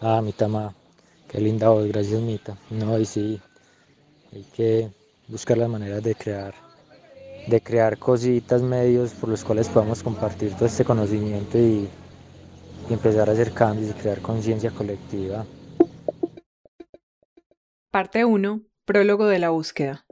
Ah, Mita, ma. Qué linda voz, gracias, Mita. No, y sí, hay que buscar las maneras de crear, de crear cositas, medios por los cuales podamos compartir todo este conocimiento y, y empezar a hacer cambios y crear conciencia colectiva. Parte 1. Prólogo de la búsqueda.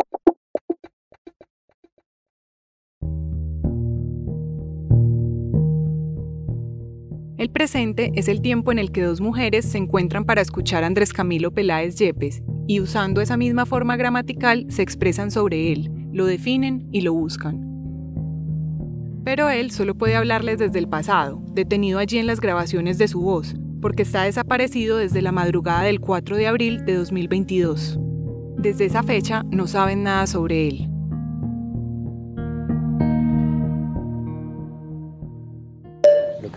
El presente es el tiempo en el que dos mujeres se encuentran para escuchar a Andrés Camilo Peláez Yepes y usando esa misma forma gramatical se expresan sobre él, lo definen y lo buscan. Pero él solo puede hablarles desde el pasado, detenido allí en las grabaciones de su voz, porque está desaparecido desde la madrugada del 4 de abril de 2022. Desde esa fecha no saben nada sobre él.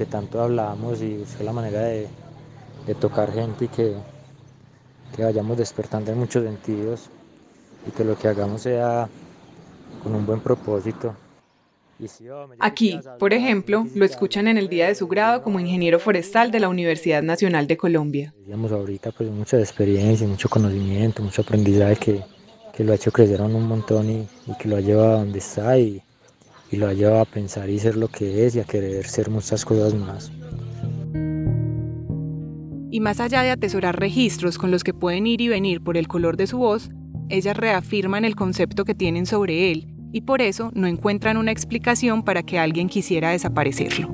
Que tanto hablábamos y buscar la manera de, de tocar gente y que, que vayamos despertando en muchos sentidos y que lo que hagamos sea con un buen propósito. Aquí, por ejemplo, lo escuchan en el día de su grado como ingeniero forestal de la Universidad Nacional de Colombia. Digamos ahorita pues mucha experiencia, mucho conocimiento, mucho aprendizaje que, que lo ha hecho crecer un montón y, y, que lo ha llevado a donde está y, y lo ha llevado a pensar y ser lo que es y a querer ser muchas cosas más. Y más allá de atesorar registros con los que pueden ir y venir por el color de su voz, ellas reafirman el concepto que tienen sobre él y por eso no encuentran una explicación para que alguien quisiera desaparecerlo.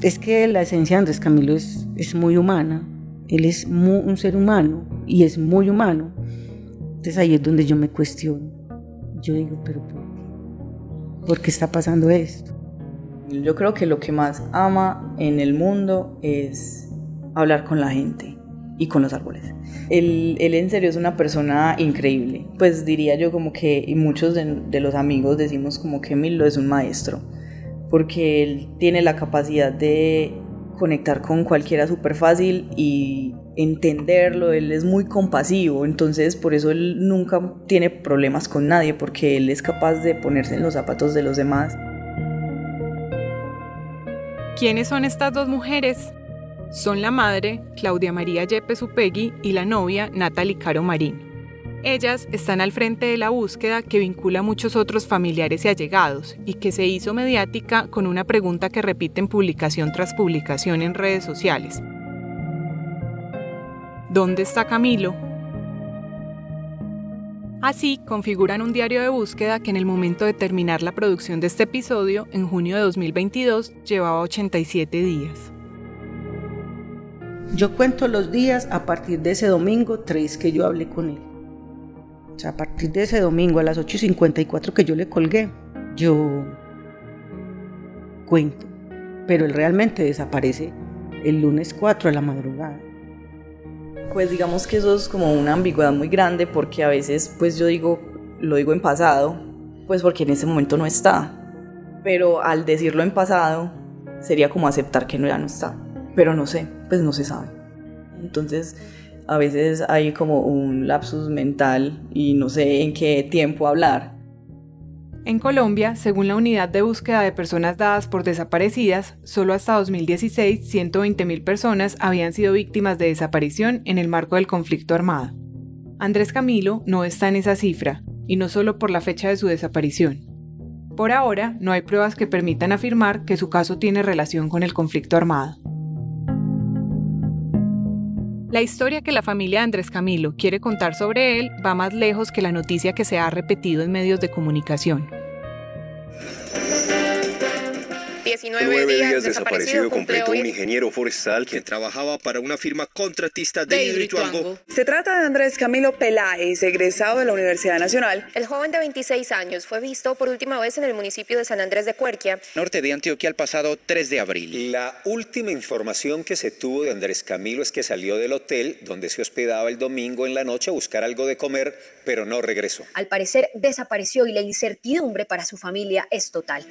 Es que la esencia de Andrés Camilo es, es muy humana, él es un ser humano y es muy humano. Entonces ahí es donde yo me cuestiono. Yo digo, pero ¿por qué? ¿Por está pasando esto? Yo creo que lo que más ama en el mundo es hablar con la gente y con los árboles. Él, él, en serio es una persona increíble. Pues diría yo como que, y muchos de, de los amigos decimos como que Milo es un maestro, porque él tiene la capacidad de conectar con cualquiera súper fácil y entenderlo, él es muy compasivo, entonces por eso él nunca tiene problemas con nadie, porque él es capaz de ponerse en los zapatos de los demás. ¿Quiénes son estas dos mujeres? Son la madre, Claudia María Yepes Upegui, y la novia, Natalie Caro Marín. Ellas están al frente de la búsqueda que vincula a muchos otros familiares y allegados y que se hizo mediática con una pregunta que repiten publicación tras publicación en redes sociales. ¿Dónde está Camilo? Así configuran un diario de búsqueda que en el momento de terminar la producción de este episodio, en junio de 2022, llevaba 87 días. Yo cuento los días a partir de ese domingo 3 que yo hablé con él. O sea, a partir de ese domingo a las 8.54 que yo le colgué, yo cuento. Pero él realmente desaparece el lunes 4 a la madrugada. Pues digamos que eso es como una ambigüedad muy grande porque a veces pues yo digo, lo digo en pasado, pues porque en ese momento no está. Pero al decirlo en pasado sería como aceptar que no ya no está pero no sé, pues no se sabe. Entonces, a veces hay como un lapsus mental y no sé en qué tiempo hablar. En Colombia, según la Unidad de Búsqueda de Personas Dadas por Desaparecidas, solo hasta 2016 120.000 personas habían sido víctimas de desaparición en el marco del conflicto armado. Andrés Camilo no está en esa cifra, y no solo por la fecha de su desaparición. Por ahora, no hay pruebas que permitan afirmar que su caso tiene relación con el conflicto armado. La historia que la familia Andrés Camilo quiere contar sobre él va más lejos que la noticia que se ha repetido en medios de comunicación. 19 días desaparecido completo un ingeniero forestal que trabajaba para una firma contratista de Hidroituango. Se trata de Andrés Camilo Peláez, egresado de la Universidad Nacional. El joven de 26 años fue visto por última vez en el municipio de San Andrés de Cuerquia, norte de Antioquia, el pasado 3 de abril. La última información que se tuvo de Andrés Camilo es que salió del hotel donde se hospedaba el domingo en la noche a buscar algo de comer, pero no regresó. Al parecer desapareció y la incertidumbre para su familia es total.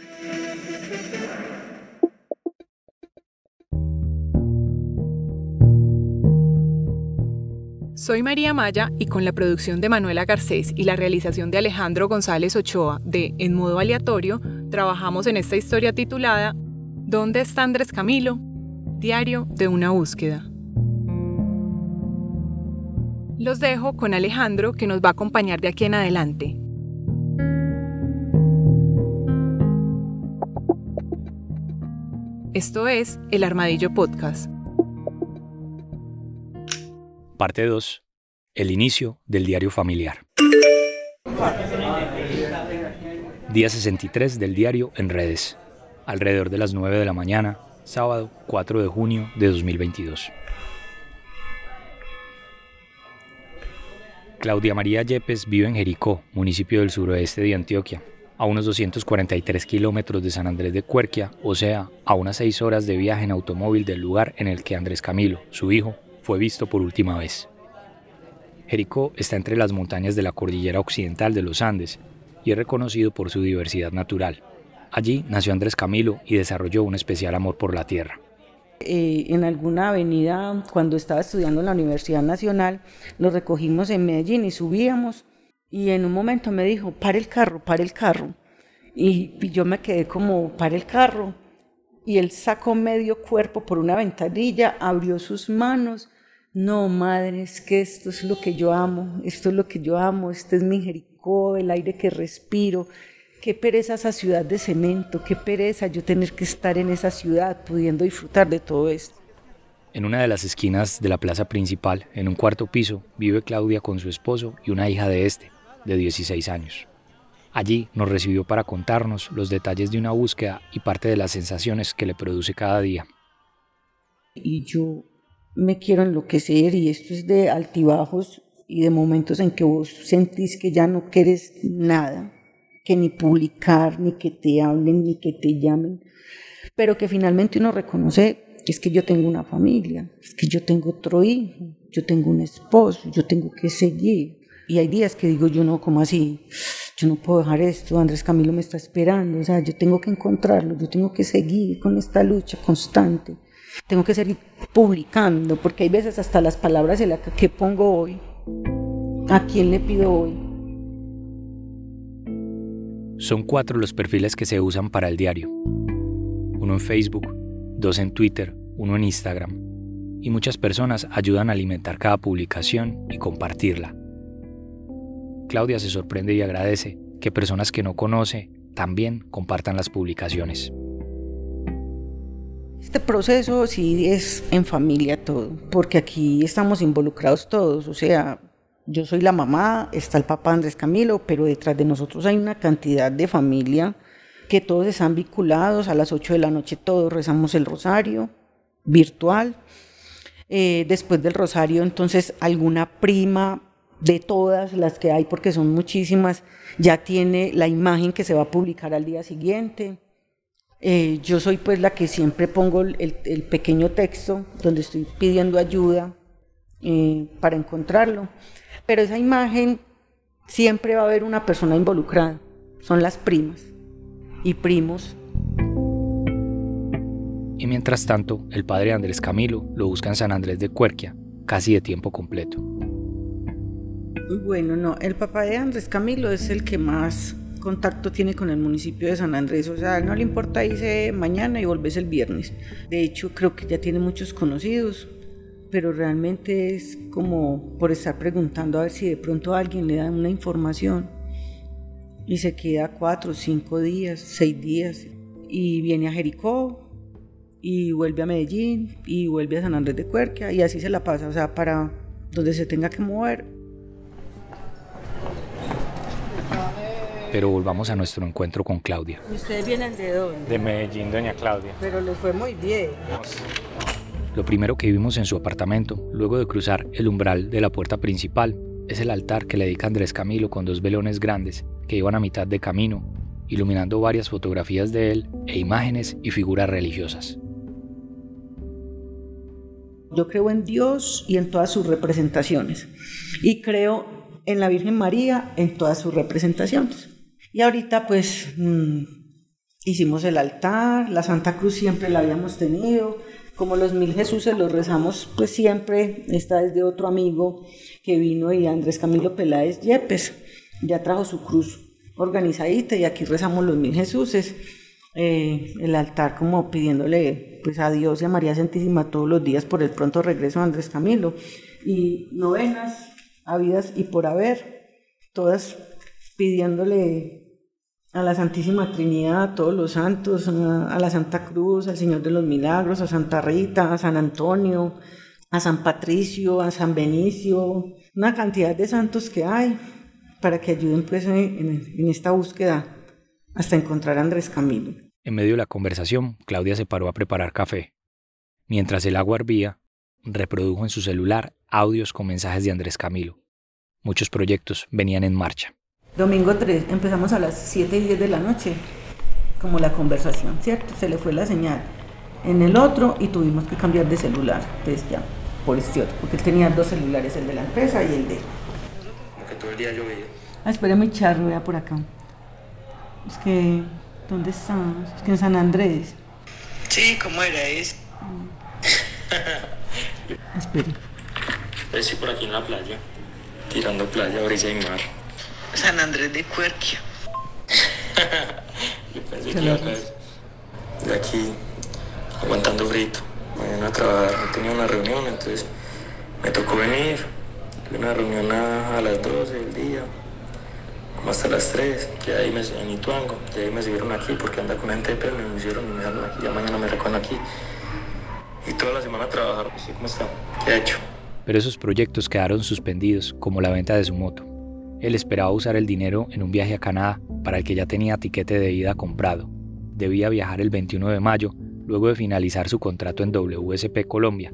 Soy María Maya y con la producción de Manuela Garcés y la realización de Alejandro González Ochoa de En modo aleatorio, trabajamos en esta historia titulada ¿Dónde está Andrés Camilo? Diario de una búsqueda. Los dejo con Alejandro que nos va a acompañar de aquí en adelante. Esto es El Armadillo Podcast. Parte 2. El inicio del diario familiar. Día 63 del diario en redes. Alrededor de las 9 de la mañana, sábado 4 de junio de 2022. Claudia María Yepes vive en Jericó, municipio del suroeste de Antioquia, a unos 243 kilómetros de San Andrés de Cuerquia, o sea, a unas 6 horas de viaje en automóvil del lugar en el que Andrés Camilo, su hijo, fue visto por última vez. Jericó está entre las montañas de la cordillera occidental de los Andes y es reconocido por su diversidad natural. Allí nació Andrés Camilo y desarrolló un especial amor por la tierra. Eh, en alguna avenida, cuando estaba estudiando en la Universidad Nacional, lo recogimos en Medellín y subíamos y en un momento me dijo, para el carro, para el carro. Y, y yo me quedé como, para el carro. Y él sacó medio cuerpo por una ventanilla, abrió sus manos. No, madre, es que esto es lo que yo amo, esto es lo que yo amo, este es mi Jericó, el aire que respiro, Qué pereza esa ciudad de cemento, qué pereza yo tener que estar en esa ciudad pudiendo disfrutar de todo esto. En una de las esquinas de la plaza principal, en un cuarto piso, vive Claudia con su esposo y una hija de este, de 16 años. Allí nos recibió para contarnos los detalles de una búsqueda y parte de las sensaciones que le produce cada día. Y yo me quiero enloquecer y esto es de altibajos y de momentos en que vos sentís que ya no quieres nada que ni publicar, ni que te hablen, ni que te llamen, pero que finalmente uno reconoce es que yo tengo una familia, es que yo tengo otro hijo, yo tengo un esposo, yo tengo que seguir. Y hay días que digo yo no, como así? Yo no puedo dejar esto, Andrés Camilo me está esperando, o sea, yo tengo que encontrarlo, yo tengo que seguir con esta lucha constante, tengo que seguir publicando, porque hay veces hasta las palabras que pongo hoy, ¿a quién le pido hoy? Son cuatro los perfiles que se usan para el diario. Uno en Facebook, dos en Twitter, uno en Instagram. Y muchas personas ayudan a alimentar cada publicación y compartirla. Claudia se sorprende y agradece que personas que no conoce también compartan las publicaciones. Este proceso sí es en familia todo, porque aquí estamos involucrados todos, o sea, yo soy la mamá, está el papá Andrés Camilo, pero detrás de nosotros hay una cantidad de familia que todos están vinculados. A las 8 de la noche todos rezamos el rosario virtual. Eh, después del rosario, entonces alguna prima de todas las que hay, porque son muchísimas, ya tiene la imagen que se va a publicar al día siguiente. Eh, yo soy pues la que siempre pongo el, pequeño texto donde estoy pidiendo ayuda eh, para encontrarlo. Pero esa imagen siempre va a haber una persona involucrada, son las primas y primos. Y mientras tanto, el padre Andrés Camilo lo busca en San Andrés de Cuerquia, casi de tiempo completo. Bueno, no, el papá de Andrés Camilo es el que más contacto tiene con el municipio de San Andrés, o sea, no le importa irse mañana y volverse el viernes. De hecho, creo que ya tiene muchos conocidos, pero realmente es como por estar preguntando a ver si de pronto alguien le da una información y se queda cuatro, cinco días, seis días y viene a Jericó y vuelve a Medellín y vuelve a San Andrés de Cuerquia y así se la pasa, o sea, para donde se tenga que mover. Pero volvamos a nuestro encuentro con Claudia. ¿Ustedes vienen de dónde? De Medellín, doña Claudia. Pero les fue muy bien. Lo primero que vimos en su apartamento, luego de cruzar el umbral de la puerta principal, es el altar que le dedica Andrés Camilo con dos velones grandes que iban a mitad de camino, iluminando varias fotografías de él e imágenes y figuras religiosas. Yo creo en Dios y en todas sus representaciones. Y creo en la Virgen María en todas sus representaciones. Y ahorita pues mm, hicimos el altar, la Santa Cruz siempre la habíamos tenido, como los mil Jesuses los rezamos pues siempre, esta es de otro amigo que vino y Andrés Camilo Peláez Yepes, ya trajo su cruz organizadita y aquí rezamos los mil Jesuses, eh, el altar como pidiéndole pues a Dios y a María Santísima todos los días por el pronto regreso de Andrés Camilo. Y novenas, habidas y por haber, todas pidiéndole a la Santísima Trinidad, a todos los santos, a, la Santa Cruz, al Señor de los Milagros, a Santa Rita, a San Antonio, a San Patricio, a San Benicio, una cantidad de santos que hay para que ayuden pues en, esta búsqueda hasta encontrar a Andrés Camilo. En medio de la conversación, Claudia se paró a preparar café. Mientras el agua hervía, reprodujo en su celular audios con mensajes de Andrés Camilo. Muchos proyectos venían en marcha. Domingo 3, empezamos a las 7 y 10 de la noche, como la conversación, ¿cierto? Se le fue la señal en el otro y tuvimos que cambiar de celular, entonces ya, por este otro, porque él tenía dos celulares, el de la empresa y el de... Como que todo el día llovía. Ah, espérame, Charro, vea por acá. Es que, ¿dónde estamos? Es que en San Andrés. Sí, ¿cómo era? Es... Espere. Pues sí, por aquí en la playa, tirando playa, brisa y mar. San Andrés de Cuerquia. Yo pensé que iba de aquí, aguantando frito. Mañana a trabajar, tenía una reunión, entonces me tocó venir. Tuve una reunión a, las 12 del día, como hasta las 3, que ahí me, en Ituango, y ahí me siguieron aquí porque anda con gente, pero me hicieron y me dejaron aquí, ya mañana me recogen aquí. Y toda la semana a trabajar, así como está, ¿qué ha hecho? Pero esos proyectos quedaron suspendidos, como la venta de su moto. Él esperaba usar el dinero en un viaje a Canadá para el que ya tenía tiquete de ida comprado. Debía viajar el 21 de mayo, luego de finalizar su contrato en WSP Colombia,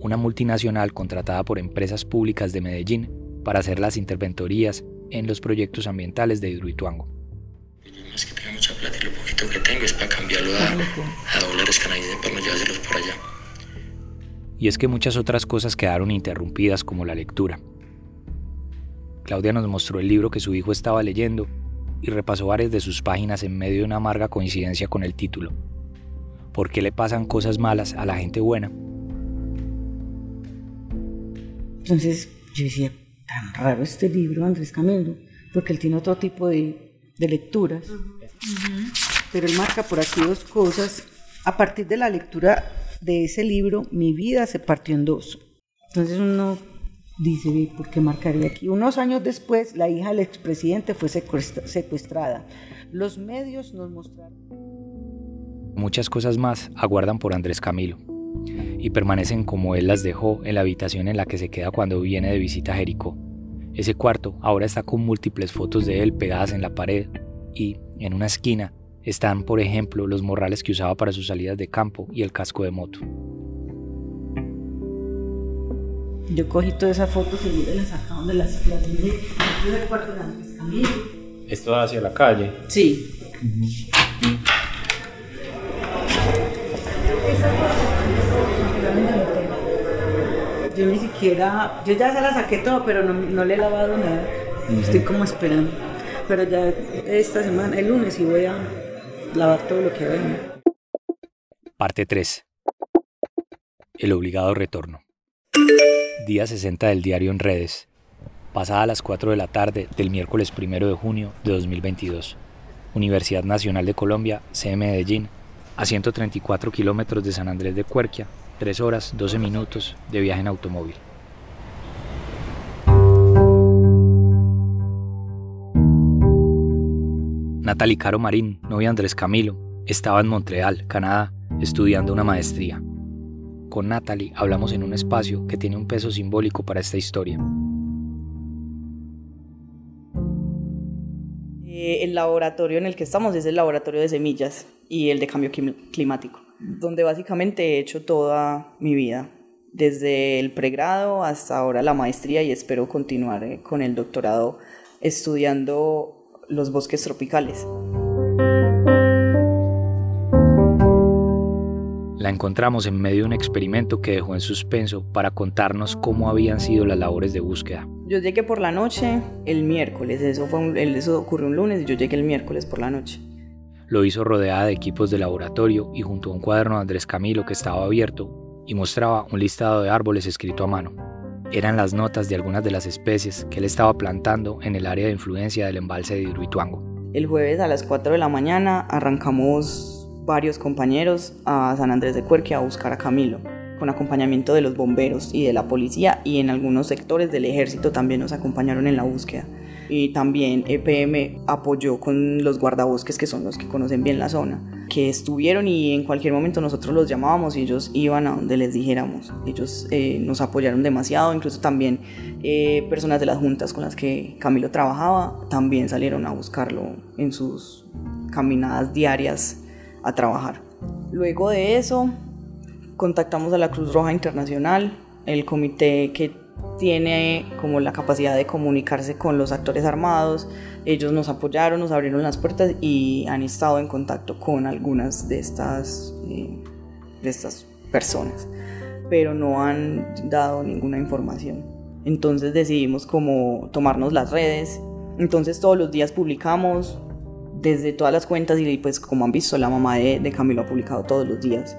una multinacional contratada por empresas públicas de Medellín para hacer las interventorías en los proyectos ambientales de Hidroituango. es que tenga mucha plata y lo poquito que tengo es para cambiarlo a, a dólares canadienses para no llevárselos por allá. Y es que muchas otras cosas quedaron interrumpidas como la lectura. Claudia nos mostró el libro que su hijo estaba leyendo y repasó varias de sus páginas en medio de una amarga coincidencia con el título. ¿Por qué le pasan cosas malas a la gente buena? Entonces yo decía, tan raro este libro, Andrés Camilo, porque él tiene otro tipo de, lecturas. Pero él marca por aquí dos cosas. A partir de la lectura de ese libro, mi vida se partió en dos. Entonces uno Dice, ¿por qué marcaría aquí? Unos años después, la hija del expresidente fue secuestrada. Los medios nos mostraron... Muchas cosas más aguardan por Andrés Camilo y permanecen como él las dejó en la habitación en la que se queda cuando viene de visita a Jericó. Ese cuarto ahora está con múltiples fotos de él pegadas en la pared y, en una esquina, están, por ejemplo, los morrales que usaba para sus salidas de campo y el casco de moto. Yo cogí todas esas fotos y las sacaron de las las de el cuarto de Andrés Camilo. ¿Esto hacia la calle? Sí. Yo ni siquiera, yo ya se la saqué todo, pero no, no le he lavado nada. Estoy como esperando. Pero ya esta semana, el lunes, sí voy a lavar todo lo que venga. Parte 3. El obligado retorno. Día 60 del diario en redes. Pasada las 4 de la tarde del miércoles 1 de junio de 2022. Universidad Nacional de Colombia, C. Medellín, a 134 kilómetros de San Andrés de Cuerquia, 3 horas 12 minutos de viaje en automóvil. Natalie Caro Marín, novia Andrés Camilo, estaba en Montreal, Canadá, estudiando una maestría con Natalie hablamos en un espacio que tiene un peso simbólico para esta historia. Eh, el laboratorio en el que estamos es el laboratorio de semillas y el de cambio climático, donde básicamente he hecho toda mi vida, desde el pregrado hasta ahora la maestría y espero continuar eh, con el doctorado estudiando los bosques tropicales. La encontramos en medio de un experimento que dejó en suspenso para contarnos cómo habían sido las labores de búsqueda. Yo llegué por la noche el miércoles, eso, fue eso ocurrió un lunes y yo llegué el miércoles por la noche. Lo hizo rodeada de equipos de laboratorio y junto a un cuaderno de Andrés Camilo que estaba abierto y mostraba un listado de árboles escrito a mano. Eran las notas de algunas de las especies que él estaba plantando en el área de influencia del embalse de Hidroituango. El jueves a las 4 de la mañana arrancamos varios compañeros a San Andrés de Cuerquia a buscar a Camilo, con acompañamiento de los bomberos y de la policía y en algunos sectores del ejército también nos acompañaron en la búsqueda. Y también EPM apoyó con los guardabosques, que son los que conocen bien la zona, que estuvieron y en cualquier momento nosotros los llamábamos y ellos iban a donde les dijéramos. Ellos eh, nos apoyaron demasiado, incluso también eh, personas de las juntas con las que Camilo trabajaba también salieron a buscarlo en sus caminadas diarias a trabajar. Luego de eso, contactamos a la Cruz Roja Internacional, el comité que tiene como la capacidad de comunicarse con los actores armados. Ellos nos apoyaron, nos abrieron las puertas y han estado en contacto con algunas de estas, eh, de estas personas, pero no han dado ninguna información. Entonces decidimos como tomarnos las redes. Entonces todos los días publicamos desde todas las cuentas y pues como han visto la mamá de, de Camilo ha publicado todos los días.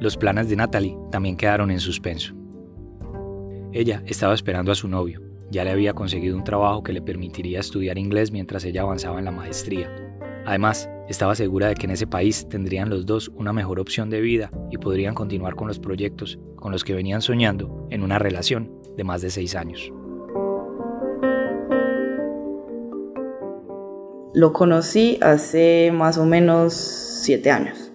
Los planes de Natalie también quedaron en suspenso. Ella estaba esperando a su novio. Ya le había conseguido un trabajo que le permitiría estudiar inglés mientras ella avanzaba en la maestría. Además, estaba segura de que en ese país tendrían los dos una mejor opción de vida y podrían continuar con los proyectos con los que venían soñando en una relación de más de seis años. Lo conocí hace más o menos siete años.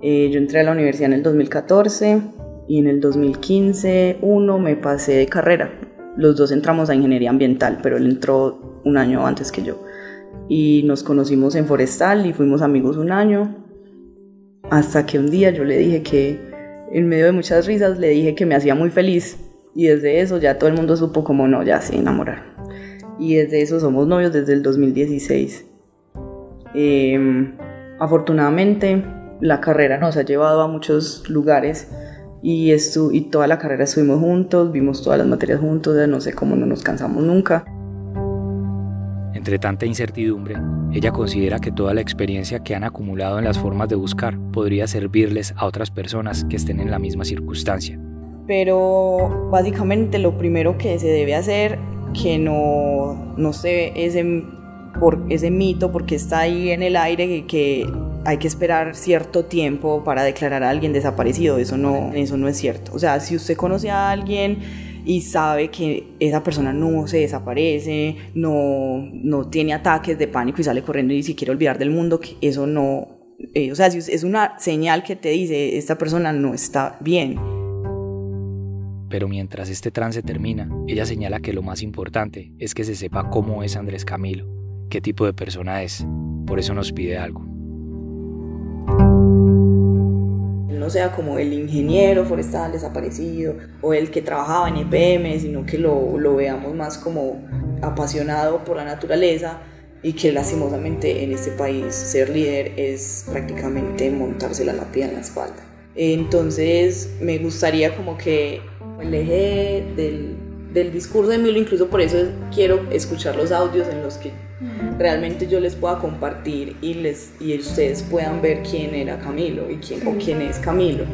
Eh, yo entré a la universidad en el 2014 y en el 2015, uno, me pasé de carrera. Los dos entramos a ingeniería ambiental, pero él entró un año antes que yo. Y nos conocimos en Forestal y fuimos amigos un año. Hasta que un día yo le dije que, en medio de muchas risas, le dije que me hacía muy feliz. Y desde eso ya todo el mundo supo como no, ya se enamoraron. Y desde eso somos novios desde el 2016. Em, afortunadamente, la carrera nos ha llevado a muchos lugares y, esto, y toda la carrera estuvimos juntos, vimos todas las materias juntos, no sé cómo no nos cansamos nunca. Entre tanta incertidumbre, ella considera que toda la experiencia que han acumulado en las formas de buscar podría servirles a otras personas que estén en la misma circunstancia. Pero básicamente lo primero que se debe hacer, que no, no se ese, por ese mito, porque está ahí en el aire, que, que hay que esperar cierto tiempo para declarar a alguien desaparecido. Eso no, eso no es cierto. O sea, si usted conoce a alguien y sabe que esa persona no se desaparece, no, no tiene ataques de pánico y sale corriendo y se quiere olvidar del mundo, que eso no... Eh, o sea, es una señal que te dice, esta persona no está bien. Pero mientras este trance termina, ella señala que lo más importante es que se sepa cómo es Andrés Camilo, qué tipo de persona es. Por eso nos pide algo. no sea como el ingeniero forestal desaparecido o el que trabajaba en EPM, sino que lo, lo veamos más como apasionado por la naturaleza y que lastimosamente en este país ser líder es prácticamente montarse la lápida en la espalda. Entonces me gustaría como que el eje del, del discurso de Milo, incluso por eso quiero escuchar los audios en los que realmente yo les pueda compartir y, les, y ustedes puedan ver quién era Camilo y quién, o quién es Camilo.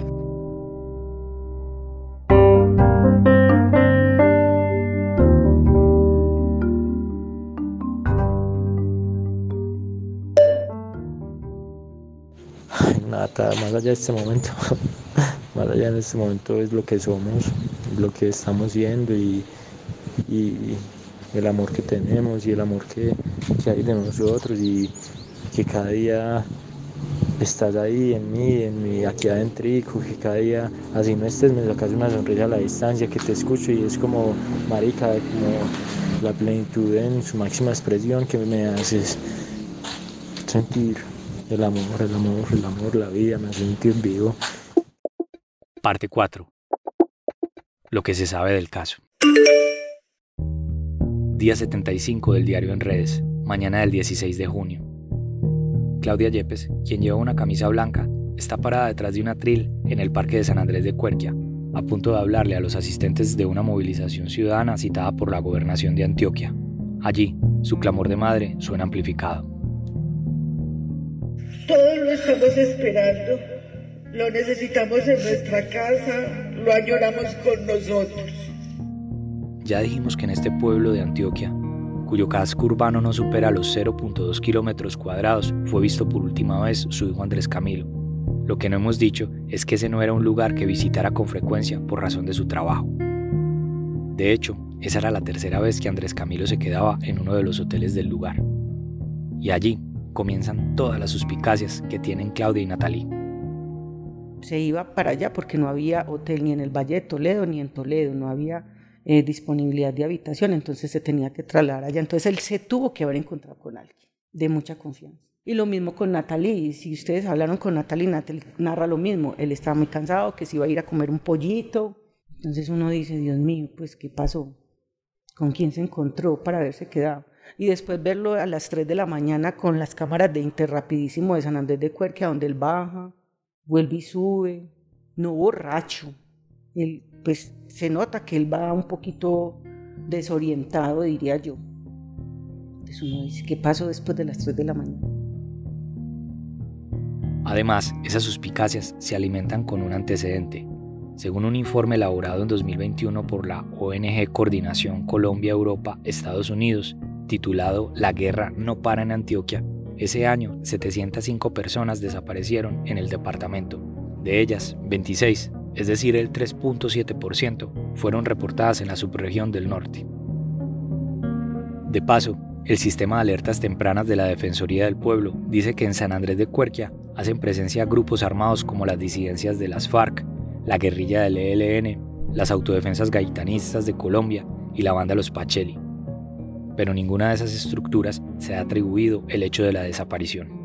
nada, más allá de este momento, más allá de este momento es lo que somos, lo que estamos siendo y, y el amor que tenemos y el amor que, que hay de nosotros y que cada día estás ahí en mí, en mi aquí adentro, que cada día, así no estés, me sacas una sonrisa a la distancia, que te escucho y es como, marica, como la plenitud en su máxima expresión que me haces sentir el amor, el amor, el amor, la vida, me hace sentir vivo. Parte 4. Lo que se sabe del caso. Día 75 del diario En Redes, mañana del 16 de junio. Claudia Yepes, quien lleva una camisa blanca, está parada detrás de un atril en el Parque de San Andrés de Cuerquia, a punto de hablarle a los asistentes de una movilización ciudadana citada por la gobernación de Antioquia. Allí, su clamor de madre suena amplificado. Todos lo estamos esperando, lo necesitamos en nuestra casa, lo añoramos con nosotros. Ya dijimos que en este pueblo de Antioquia, cuyo casco urbano no supera los 0.2 kilómetros cuadrados, fue visto por última vez su hijo Andrés Camilo. Lo que no hemos dicho es que ese no era un lugar que visitara con frecuencia por razón de su trabajo. De hecho, esa era la tercera vez que Andrés Camilo se quedaba en uno de los hoteles del lugar. Y allí comienzan todas las suspicacias que tienen Claudia y Natalie. Se iba para allá porque no había hotel ni en el Valle de Toledo ni en Toledo, no había eh, disponibilidad de habitación, entonces se tenía que trasladar allá. Entonces él se tuvo que haber encontrado con alguien de mucha confianza. Y lo mismo con Natalie, si ustedes hablaron con Natalie, Natalie narra lo mismo, él estaba muy cansado, que se iba a ir a comer un pollito, entonces uno dice, Dios mío, pues ¿qué pasó? ¿Con quién se encontró para haberse quedado? Y después verlo a las 3 de la mañana con las cámaras de Interrapidísimo de San Andrés de Cuerque, donde él baja, vuelve y sube, no borracho, él pues se nota que él va un poquito desorientado, diría yo. Entonces uno dice, ¿qué pasó después de las 3 de la mañana? Además, esas suspicacias se alimentan con un antecedente. Según un informe elaborado en 2021 por la ONG Coordinación Colombia-Europa-Estados Unidos, titulado La guerra no para en Antioquia, ese año 705 personas desaparecieron en el departamento. De ellas, 26 es decir, el 3.7%, fueron reportadas en la subregión del norte. De paso, el sistema de alertas tempranas de la Defensoría del Pueblo dice que en San Andrés de Cuerquia hacen presencia grupos armados como las disidencias de las FARC, la guerrilla del ELN, las autodefensas gaitanistas de Colombia y la banda Los Pacheli. Pero ninguna de esas estructuras se ha atribuido el hecho de la desaparición.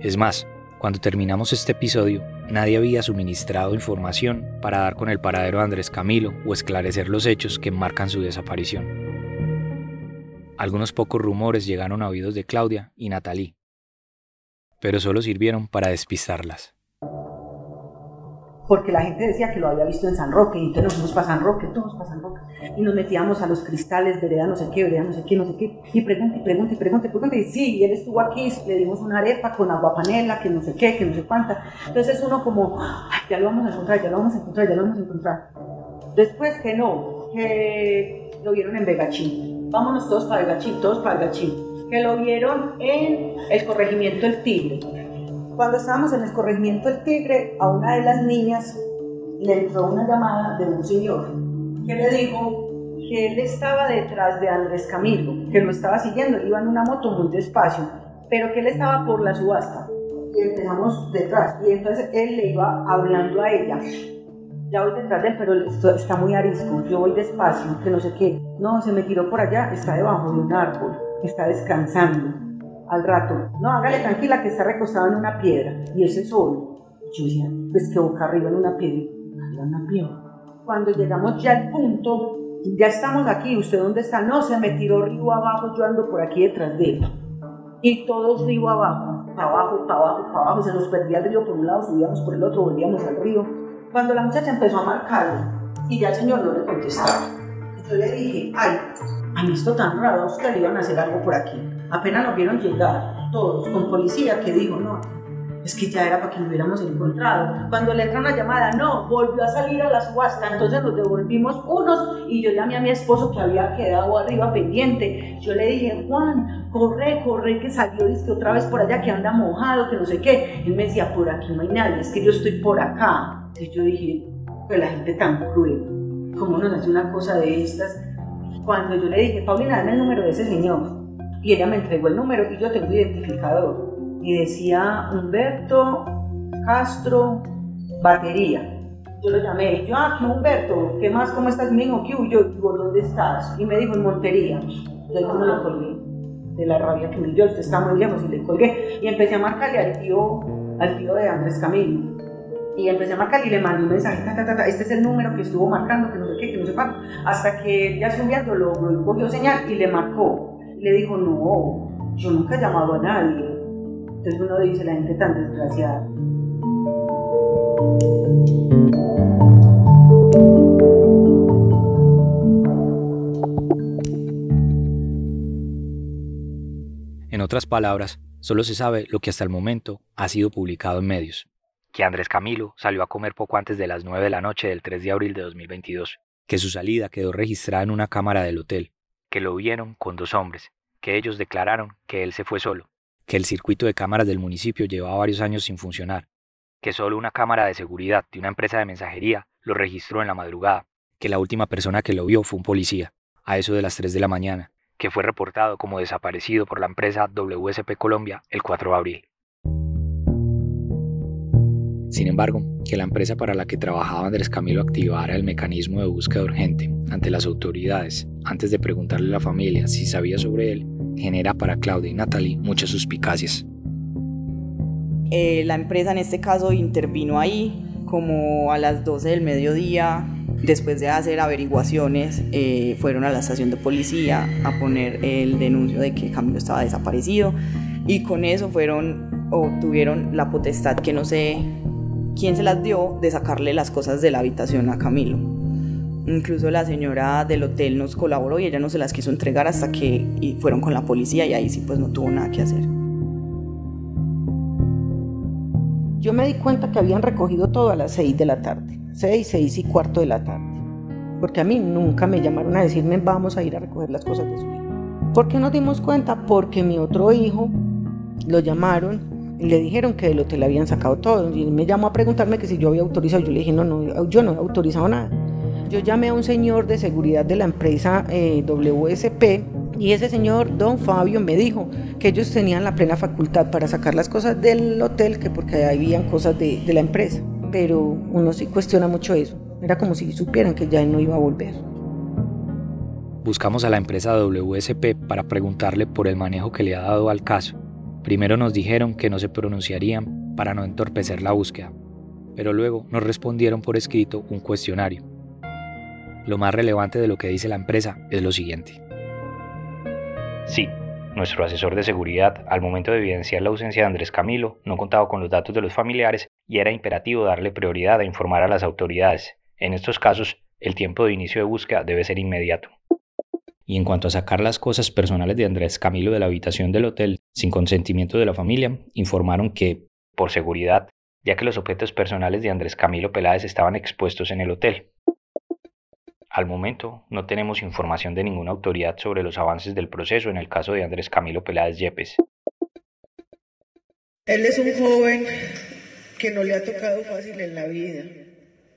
Es más, cuando terminamos este episodio, nadie había suministrado información para dar con el paradero de Andrés Camilo o esclarecer los hechos que marcan su desaparición. Algunos pocos rumores llegaron a oídos de Claudia y Natalie, pero solo sirvieron para despistarlas porque la gente decía que lo había visto en San Roque, y entonces nos fuimos para San Roque, todos para San Roque, y nos metíamos a los cristales, vereda no sé qué, vereda no sé qué, no sé qué, y pregunta, y pregunta, y pregunta, y pregunta, y sí, y él estuvo aquí, le dimos una arepa con agua panela, que no sé qué, que no sé cuánta, entonces uno como, ya lo vamos a encontrar, ya lo vamos a encontrar, ya lo vamos a encontrar. Después que no, que lo vieron en Vegachín, vámonos todos para Vegachín, todos para Vegachín, que lo vieron en el corregimiento El Tigre, cuando estábamos en el corregimiento El Tigre, a una de las niñas le entró una llamada de un señor que le dijo que él estaba detrás de Andrés Camilo, que lo estaba siguiendo, iba en una moto muy despacio, pero que él estaba por la subasta. Y empezamos detrás, y entonces él le iba hablando a ella. Ya voy detrás de él, pero está muy arisco, yo voy despacio, que no sé qué. No, se me tiró por allá, está debajo de un árbol, está descansando al rato, no, hágale tranquila que está recostado en una piedra y ese solo. Yo decía, pues que boca arriba en una piedra, arriba en una piedra. Cuando llegamos ya al punto, ya estamos aquí, ¿usted dónde está? No, se me tiró río abajo, yo ando por aquí detrás de él. Y todos río abajo, para abajo, para abajo, para abajo, se nos perdía el río por un lado, subíamos por el otro, volvíamos al río. Cuando la muchacha empezó a marcarlo y ya el señor no le contestaba, yo le dije, ay, a mí esto tan raro, usted le iban a hacer algo por aquí. Apenas nos vieron llegar, todos, con policía, que dijo, no, es que ya era para que nos hubiéramos encontrado. Cuando le entran la llamada, no, volvió a salir a la subasta, entonces nos devolvimos unos y yo llamé a mi esposo que había quedado arriba pendiente. Yo le dije, Juan, corre, corre, que salió, dice otra vez por allá, que anda mojado, que no sé qué. Él me decía, por aquí no hay nadie, es que yo estoy por acá. Entonces yo dije, pues la gente tan cruel, ¿cómo nos hace una cosa de estas? Cuando yo le dije, Paulina, dame el número de ese señor y ella me entregó el número y yo tengo identificador. Y decía Humberto Castro Batería. Yo lo llamé, y yo, ah, ¿qué Humberto? ¿Qué más? ¿Cómo estás? Me dijo, ¿qué yo digo, ¿dónde estás? Y me dijo, en Montería. Yo no me lo colgué, de la rabia que me dio, usted está muy lejos, y le colgué. Y empecé a marcarle al tío, al tío de Andrés Camilo. Y empecé a marcarle y le mandé un mensaje, este es el número que estuvo marcando, que no sé qué, que no sé cuánto. Hasta que ya subiendo lo, lo cogió señal y le marcó le dijo, no, yo nunca he llamado a nadie. Entonces uno dice, la gente tan desgraciada. En otras palabras, solo se sabe lo que hasta el momento ha sido publicado en medios. que Andrés Camilo salió a comer poco antes de las 9 de la noche del 3 de abril de 2022, que su salida quedó registrada en una cámara del hotel, que lo vieron con dos hombres, que ellos declararon que él se fue solo, que el circuito de cámaras del municipio llevaba varios años sin funcionar, que solo una cámara de seguridad de una empresa de mensajería lo registró en la madrugada, que la última persona que lo vio fue un policía, a eso de las 3 de la mañana, que fue reportado como desaparecido por la empresa WSP Colombia el 4 de abril. Sin embargo, que la empresa para la que trabajaba Andrés Camilo activara el mecanismo de búsqueda urgente ante las autoridades antes de preguntarle a la familia si sabía sobre él, genera para Claudia y Natalie muchas suspicacias. Eh, la empresa en este caso intervino ahí como a las 12 del mediodía. Después de hacer averiguaciones, eh, fueron a la estación de policía a poner el denuncio de que Camilo estaba desaparecido y con eso fueron obtuvieron la potestad que no sé quién se las dio de sacarle las cosas de la habitación a Camilo. Incluso la señora del hotel nos colaboró y ella no se las quiso entregar hasta que fueron con la policía y ahí sí pues no tuvo nada que hacer. Yo me di cuenta que habían recogido todo a las 6 de la tarde, 6, 6 y cuarto de la tarde, porque a mí nunca me llamaron a decirme vamos a ir a recoger las cosas de su hijo. ¿Por qué nos dimos cuenta? Porque mi otro hijo lo llamaron le dijeron que del hotel habían sacado todo. Y me llamó a preguntarme que si yo había autorizado. Yo le dije, no, no, yo no he autorizado nada. Yo llamé a un señor de seguridad de la empresa eh, WSP y ese señor, don Fabio, me dijo que ellos tenían la plena facultad para sacar las cosas del hotel, que porque habían cosas de, de la empresa. Pero uno sí cuestiona mucho eso. Era como si supieran que ya no iba a volver. Buscamos a la empresa WSP para preguntarle por el manejo que le ha dado al caso. Primero nos dijeron que no se pronunciarían para no entorpecer la búsqueda, pero luego nos respondieron por escrito un cuestionario. Lo más relevante de lo que dice la empresa es lo siguiente. Sí, nuestro asesor de seguridad, al momento de evidenciar la ausencia de Andrés Camilo, no contaba con los datos de los familiares y era imperativo darle prioridad a informar a las autoridades. En estos casos, el tiempo de inicio de búsqueda debe ser inmediato. Y en cuanto a sacar las cosas personales de Andrés Camilo de la habitación del hotel sin consentimiento de la familia, informaron que, por seguridad, ya que los objetos personales de Andrés Camilo Peláez estaban expuestos en el hotel, al momento, no tenemos información de ninguna autoridad sobre los avances del proceso en el caso de Andrés Camilo Peláez Yepes. Él es un joven que no le ha tocado fácil en la vida.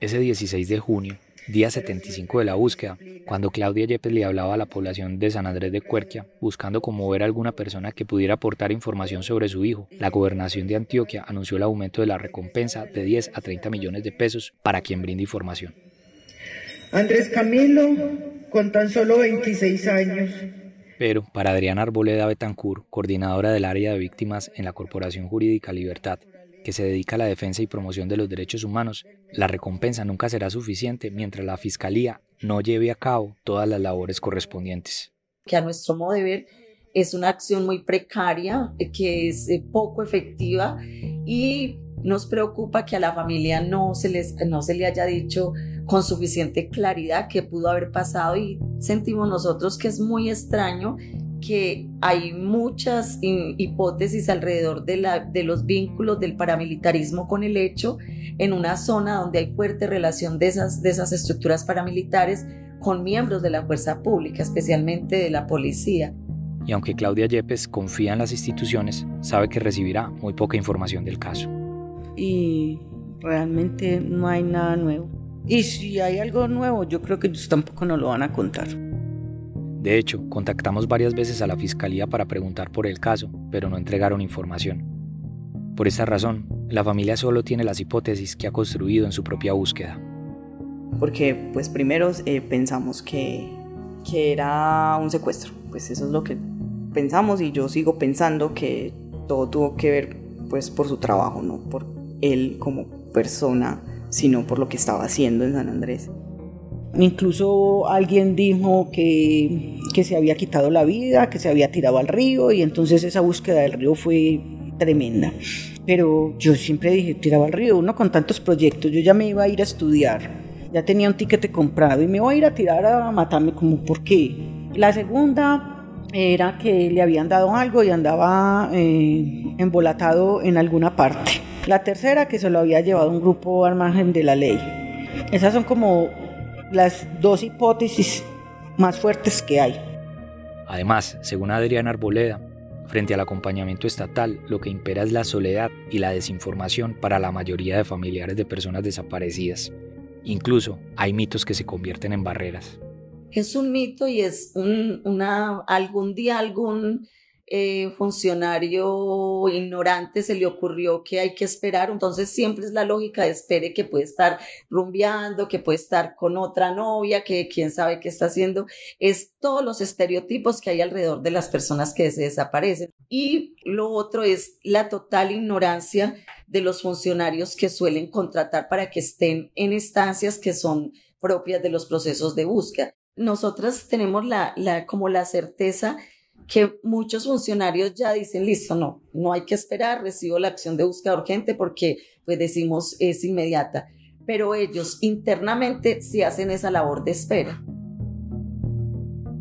Ese 16 de junio, día 75 de la búsqueda, cuando Claudia Yepes le hablaba a la población de San Andrés de Cuerquia, buscando conmover a alguna persona que pudiera aportar información sobre su hijo, la gobernación de Antioquia anunció el aumento de la recompensa de 10 a 30 millones de pesos para quien brinde información. Andrés Camilo, con tan solo 26 años. Pero para Adriana Arboleda Betancur, coordinadora del área de víctimas en la Corporación Jurídica Libertad, que se dedica a la defensa y promoción de los derechos humanos, la recompensa nunca será suficiente mientras la Fiscalía no lleve a cabo todas las labores correspondientes. Que a nuestro modo de ver es una acción muy precaria, que es eh, poco efectiva y nos preocupa que a la familia no se, les, no se le haya dicho con suficiente claridad qué pudo haber pasado y sentimos nosotros que es muy extraño que hay muchas hipótesis alrededor de, la, de los vínculos del paramilitarismo con el hecho en una zona donde hay fuerte relación de esas, de esas estructuras paramilitares con miembros de la fuerza pública, especialmente de la policía. Y aunque Claudia Yepes confía en las instituciones, sabe que recibirá muy poca información del caso. Y realmente no hay nada nuevo. Y si hay algo nuevo, yo creo que ellos tampoco nos lo van a contar. De hecho, contactamos varias veces a la fiscalía para preguntar por el caso, pero no entregaron información. Por esta razón, la familia solo tiene las hipótesis que ha construido en su propia búsqueda. Porque, pues primero eh, pensamos que, que era un secuestro, pues eso es lo que pensamos y yo sigo pensando que todo tuvo que ver pues por su trabajo, no por él como persona sino por lo que estaba haciendo en San Andrés. Incluso alguien dijo que, que se había quitado la vida, que se había tirado al río y entonces esa búsqueda del río fue tremenda. Pero yo siempre dije, tiraba al río, uno con tantos proyectos, yo ya me iba a ir a estudiar, ya tenía un tiquete comprado y me iba a ir a tirar a matarme como, ¿por qué? La segunda era que le habían dado algo y andaba eh, embolatado en alguna parte La tercera que se lo había llevado un grupo al margen de la ley. Esas son como las dos hipótesis más fuertes que hay. Además, según Adriana Arboleda, frente al acompañamiento estatal, lo que impera es la soledad y la desinformación para la mayoría de familiares de personas desaparecidas. Incluso hay mitos que se convierten en barreras. Es un mito y es un, una, algún día algún eh, funcionario ignorante se le ocurrió que hay que esperar, entonces siempre es la lógica de espere que puede estar rumbeando, que puede estar con otra novia, que quién sabe qué está haciendo, es todos los estereotipos que hay alrededor de las personas que se desaparecen. Y lo otro es la total ignorancia de los funcionarios que suelen contratar para que estén en instancias que son propias de los procesos de búsqueda. Nosotras tenemos la, la, como la certeza que muchos funcionarios ya dicen, listo, no, no hay que esperar, recibo la acción de búsqueda urgente porque, pues decimos, es inmediata. Pero ellos internamente sí hacen esa labor de espera.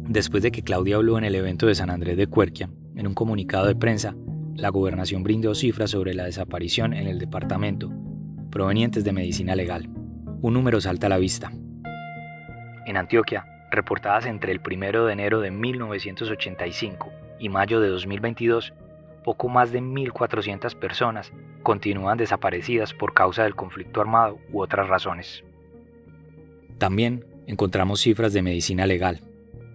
Después de que Claudia habló en el evento de San Andrés de Cuerquia, en un comunicado de prensa, la gobernación brindó cifras sobre la desaparición en el departamento, provenientes de medicina legal. Un número salta a la vista. En Antioquia, reportadas entre el 1 de enero de 1985 y mayo de 2022, poco más de 1.400 personas continúan desaparecidas por causa del conflicto armado u otras razones. También encontramos cifras de medicina legal.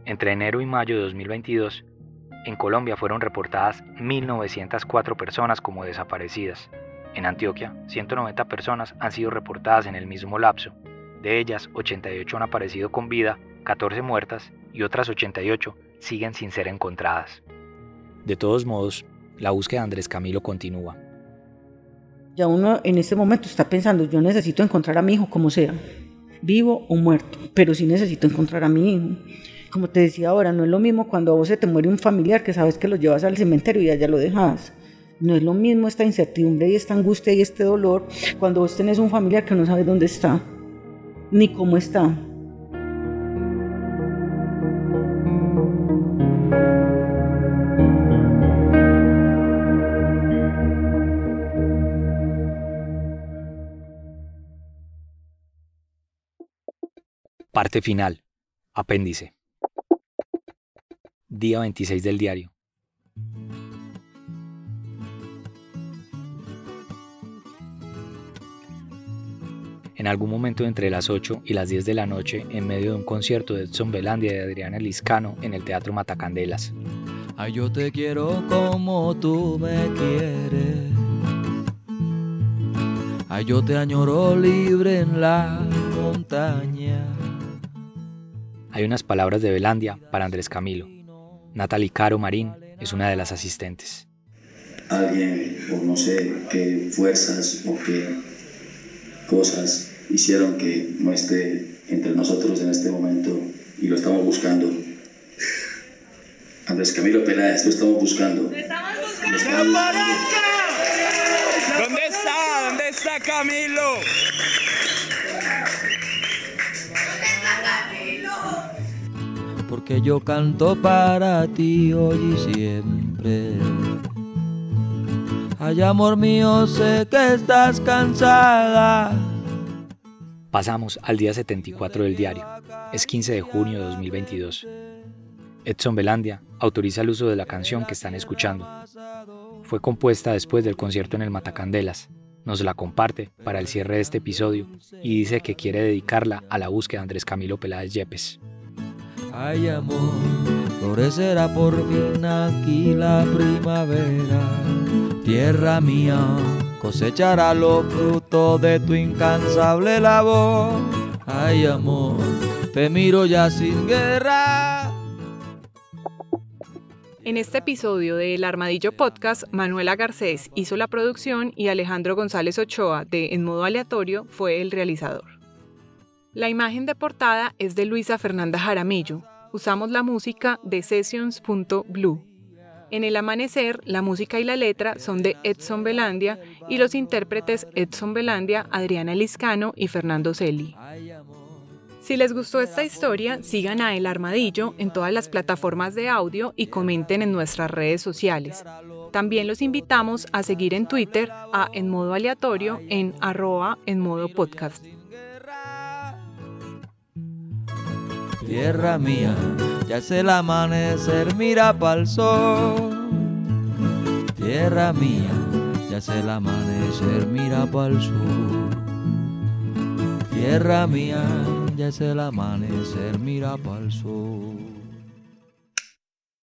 Entre enero y mayo de 2022, en Colombia fueron reportadas 1.904 personas como desaparecidas. En Antioquia, 190 personas han sido reportadas en el mismo lapso. De ellas, 88 han aparecido con vida 14 muertas y otras 88 siguen sin ser encontradas. De todos modos, la búsqueda de Andrés Camilo continúa. Ya uno en este momento está pensando, yo necesito encontrar a mi hijo como sea, vivo o muerto, pero sí necesito encontrar a mi hijo. Como te decía ahora, no es lo mismo cuando a vos se te muere un familiar que sabes que lo llevas al cementerio y allá lo dejas. No es lo mismo esta incertidumbre y esta angustia y este dolor cuando vos tenés un familiar que no sabes dónde está, ni cómo está. Parte final. Apéndice. Día 26 del diario. En algún momento entre las 8 y las 10 de la noche, en medio de un concierto de Edson Belandia y de Adriana Liscano en el Teatro Matacandelas. Ay, yo te quiero como tú me quieres. Ay, yo te añoro libre en la montaña. Hay unas palabras de Belandia para Andrés Camilo. Natalie Caro Marín es una de las asistentes. Alguien, o no sé qué fuerzas o qué cosas hicieron que no esté entre nosotros en este momento y lo estamos buscando. Andrés Camilo Peláez, lo estamos buscando. ¡Lo estamos buscando! ¿Dónde está? ¿Dónde está Camilo? Porque yo canto para ti hoy y siempre. Ay, amor mío, sé que estás cansada. Pasamos al día 74 del diario. Es 15 de junio de 2022. Edson Belandia autoriza el uso de la canción que están escuchando. Fue compuesta después del concierto en el Matacandelas. Nos la comparte para el cierre de este episodio y dice que quiere dedicarla a la búsqueda de Andrés Camilo Peláez Yepes. Ay amor, florecerá por fin aquí la primavera. Tierra mía, cosechará los frutos de tu incansable labor. Ay amor, te miro ya sin guerra. En este episodio de El Armadillo Podcast, Manuela Garcés hizo la producción y Alejandro González Ochoa de En Modo Aleatorio fue el realizador. La imagen de portada es de Luisa Fernanda Jaramillo. Usamos la música de Sessions.blue. En el amanecer, la música y la letra son de Edson Belandia y los intérpretes Edson Belandia, Adriana Liscano y Fernando Celi. Si les gustó esta historia, sigan a El Armadillo en todas las plataformas de audio y comenten en nuestras redes sociales. También los invitamos a seguir en Twitter a En Modo Aleatorio en arroba en modo podcast. Tierra mía, ya es el amanecer, mira pa'l sol. Tierra mía, ya es el amanecer, mira pa'l sur. Tierra mía, ya es el amanecer, mira pa'l sur.